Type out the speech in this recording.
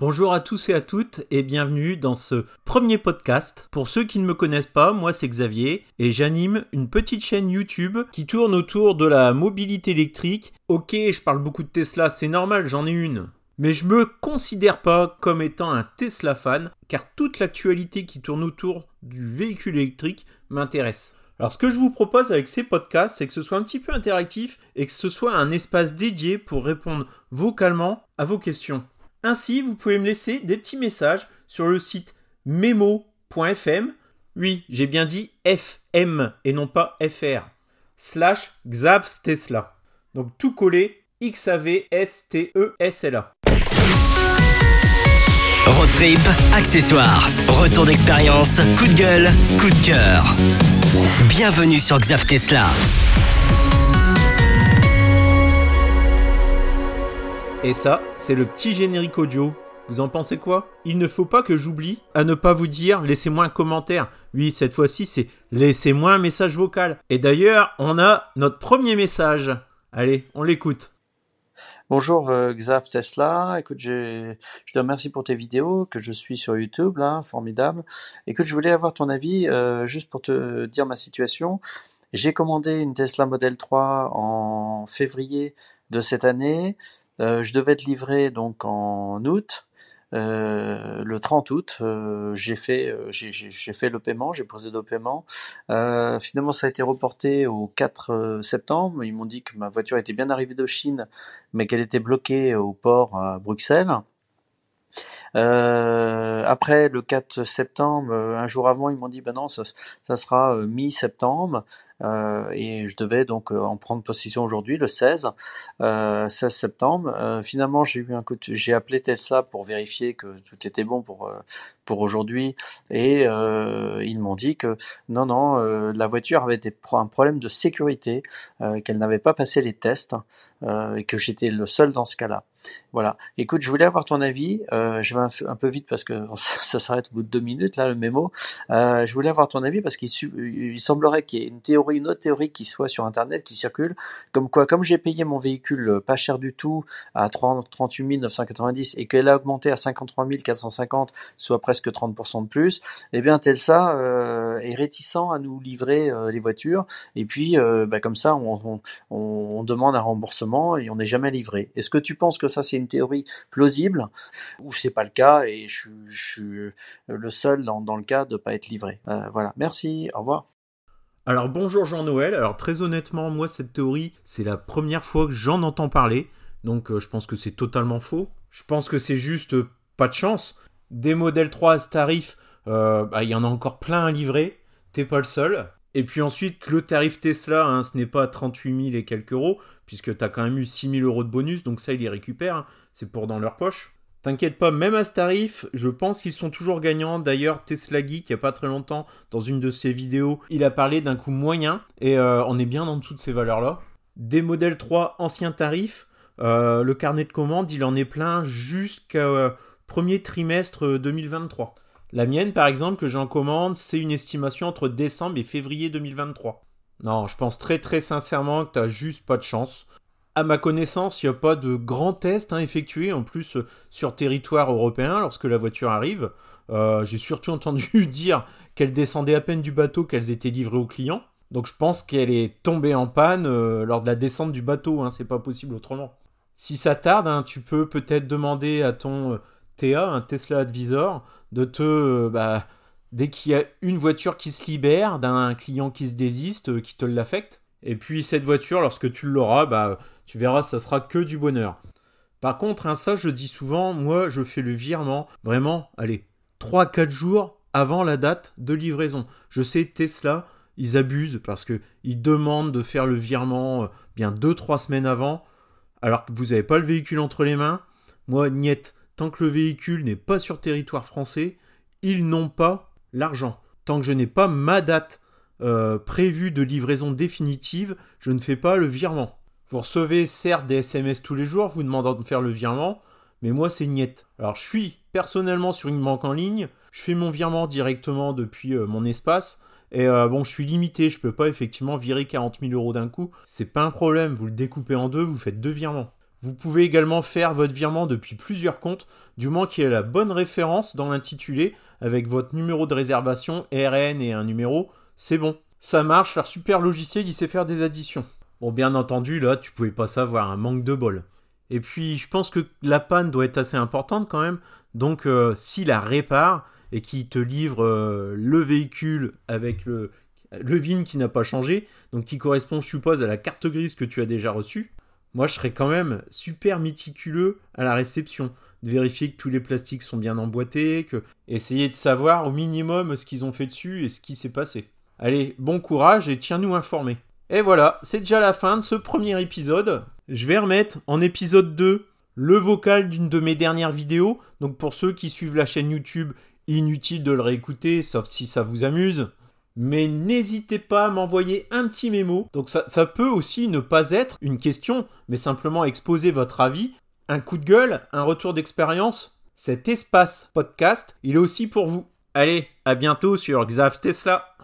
Bonjour à tous et à toutes et bienvenue dans ce premier podcast. Pour ceux qui ne me connaissent pas, moi c'est Xavier et j'anime une petite chaîne YouTube qui tourne autour de la mobilité électrique. Ok, je parle beaucoup de Tesla, c'est normal, j'en ai une. Mais je me considère pas comme étant un Tesla fan car toute l'actualité qui tourne autour du véhicule électrique m'intéresse. Alors ce que je vous propose avec ces podcasts, c'est que ce soit un petit peu interactif et que ce soit un espace dédié pour répondre vocalement à vos questions. Ainsi, vous pouvez me laisser des petits messages sur le site memo.fm. Oui, j'ai bien dit FM et non pas FR. Slash Xavs Tesla. Donc tout collé X-A-V-S-T-E-S-L-A. Road trip, accessoires, retour d'expérience, coup de gueule, coup de cœur. Bienvenue sur Xav Tesla. Et ça, c'est le petit générique audio. Vous en pensez quoi? Il ne faut pas que j'oublie à ne pas vous dire laissez-moi un commentaire. Oui, cette fois-ci, c'est laissez-moi un message vocal. Et d'ailleurs, on a notre premier message. Allez, on l'écoute. Bonjour euh, Xav Tesla, écoute, je te remercie pour tes vidéos que je suis sur YouTube, là, formidable. Écoute, je voulais avoir ton avis, euh, juste pour te dire ma situation. J'ai commandé une Tesla Model 3 en février de cette année. Euh, je devais être livré donc en août. Euh, le 30 août, euh, j'ai fait, le paiement, j'ai posé le paiement. finalement, ça a été reporté au 4 septembre. Ils m'ont dit que ma voiture était bien arrivée de Chine, mais qu'elle était bloquée au port à Bruxelles. Après le 4 septembre, un jour avant, ils m'ont dit ben non, ça sera mi-septembre. Euh, et je devais donc euh, en prendre possession aujourd'hui, le 16, euh, 16 septembre. Euh, finalement, j'ai eu un coup, j'ai appelé Tesla pour vérifier que tout était bon pour pour aujourd'hui, et ils m'ont dit que non, non, la voiture avait des, un problème de sécurité, qu'elle n'avait pas passé les tests, et que j'étais le seul dans ce cas-là. Voilà. Écoute, je voulais avoir ton avis. Euh, je vais un, peu vite parce que ça, s'arrête au bout de deux minutes là le mémo. Euh, je voulais avoir ton avis parce qu'il il semblerait qu'il y ait une théorie une autre théorie qui soit sur internet qui circule, comme quoi, comme j'ai payé mon véhicule euh, pas cher du tout à 30, 38 990 et qu'elle a augmenté à 53 450, soit presque 30% de plus, eh bien Telsa est réticent à nous livrer les voitures et puis bah, comme ça on, demande un remboursement et on n'est jamais livré. Est-ce que tu penses que ça c'est une théorie plausible ou c'est pas le cas et je, suis le seul dans, le cas de pas être livré. voilà, merci, au revoir. Alors bonjour Jean-Noël, alors très honnêtement, moi cette théorie, c'est la première fois que j'en entends parler, donc euh, je pense que c'est totalement faux. Je pense que c'est juste euh, pas de chance. Des modèles 3 à ce tarif, euh, bah, il y en a encore plein à livrer, t'es pas le seul. Et puis ensuite, le tarif Tesla, hein, ce n'est pas 38 000 et quelques euros, puisque tu as quand même eu 6 000 euros de bonus, donc ça, ils les récupèrent, hein. c'est pour dans leur poche. T'inquiète pas, même à ce tarif, je pense qu'ils sont toujours gagnants. D'ailleurs, Tesla Geek, il n'y a pas très longtemps, dans une de ses vidéos, il a parlé d'un coût moyen, et euh, on est bien dans toutes ces valeurs-là. Des modèles 3 anciens tarifs, euh, le carnet de commandes, il en est plein jusqu'au euh, premier trimestre 2023. La mienne, par exemple, que j'en commande, c'est une estimation entre décembre et février 2023. Non, je pense très très sincèrement que t'as juste pas de chance à ma connaissance, il n'y a pas de grand test hein, effectué en plus euh, sur territoire européen lorsque la voiture arrive. Euh, j'ai surtout entendu dire qu'elle descendait à peine du bateau, qu'elles étaient livrées aux clients. Donc je pense qu'elle est tombée en panne euh, lors de la descente du bateau, hein, c'est pas possible autrement. Si ça tarde, hein, tu peux peut-être demander à ton TA, un Tesla Advisor, de te. Bah, dès qu'il y a une voiture qui se libère d'un client qui se désiste, qui te l'affecte. Et puis cette voiture, lorsque tu l'auras, bah tu verras, ça sera que du bonheur. Par contre, un ça, je dis souvent, moi, je fais le virement, vraiment, allez, 3-4 jours avant la date de livraison. Je sais, Tesla, ils abusent parce qu'ils demandent de faire le virement euh, bien 2-3 semaines avant, alors que vous n'avez pas le véhicule entre les mains. Moi, niet, tant que le véhicule n'est pas sur territoire français, ils n'ont pas l'argent. Tant que je n'ai pas ma date euh, prévue de livraison définitive, je ne fais pas le virement. Vous recevez certes des SMS tous les jours vous demandant de faire le virement, mais moi c'est niette. Alors je suis personnellement sur une banque en ligne, je fais mon virement directement depuis euh, mon espace, et euh, bon je suis limité, je peux pas effectivement virer 40 000 euros d'un coup, c'est pas un problème, vous le découpez en deux, vous faites deux virements. Vous pouvez également faire votre virement depuis plusieurs comptes, du moins qu'il y ait la bonne référence dans l'intitulé avec votre numéro de réservation, RN et un numéro, c'est bon. Ça marche, leur super logiciel, il sait faire des additions. Bon, bien entendu, là, tu pouvais pas savoir, un manque de bol. Et puis, je pense que la panne doit être assez importante quand même. Donc, euh, s'il la répare et qu'il te livre euh, le véhicule avec le, le VIN qui n'a pas changé, donc qui correspond, je suppose, à la carte grise que tu as déjà reçue, moi, je serais quand même super méticuleux à la réception. De vérifier que tous les plastiques sont bien emboîtés, que essayer de savoir au minimum ce qu'ils ont fait dessus et ce qui s'est passé. Allez, bon courage et tiens-nous informés. Et voilà, c'est déjà la fin de ce premier épisode. Je vais remettre en épisode 2 le vocal d'une de mes dernières vidéos. Donc pour ceux qui suivent la chaîne YouTube, inutile de le réécouter, sauf si ça vous amuse. Mais n'hésitez pas à m'envoyer un petit mémo. Donc ça, ça, peut aussi ne pas être une question, mais simplement exposer votre avis, un coup de gueule, un retour d'expérience. Cet espace podcast, il est aussi pour vous. Allez, à bientôt sur Xav Tesla.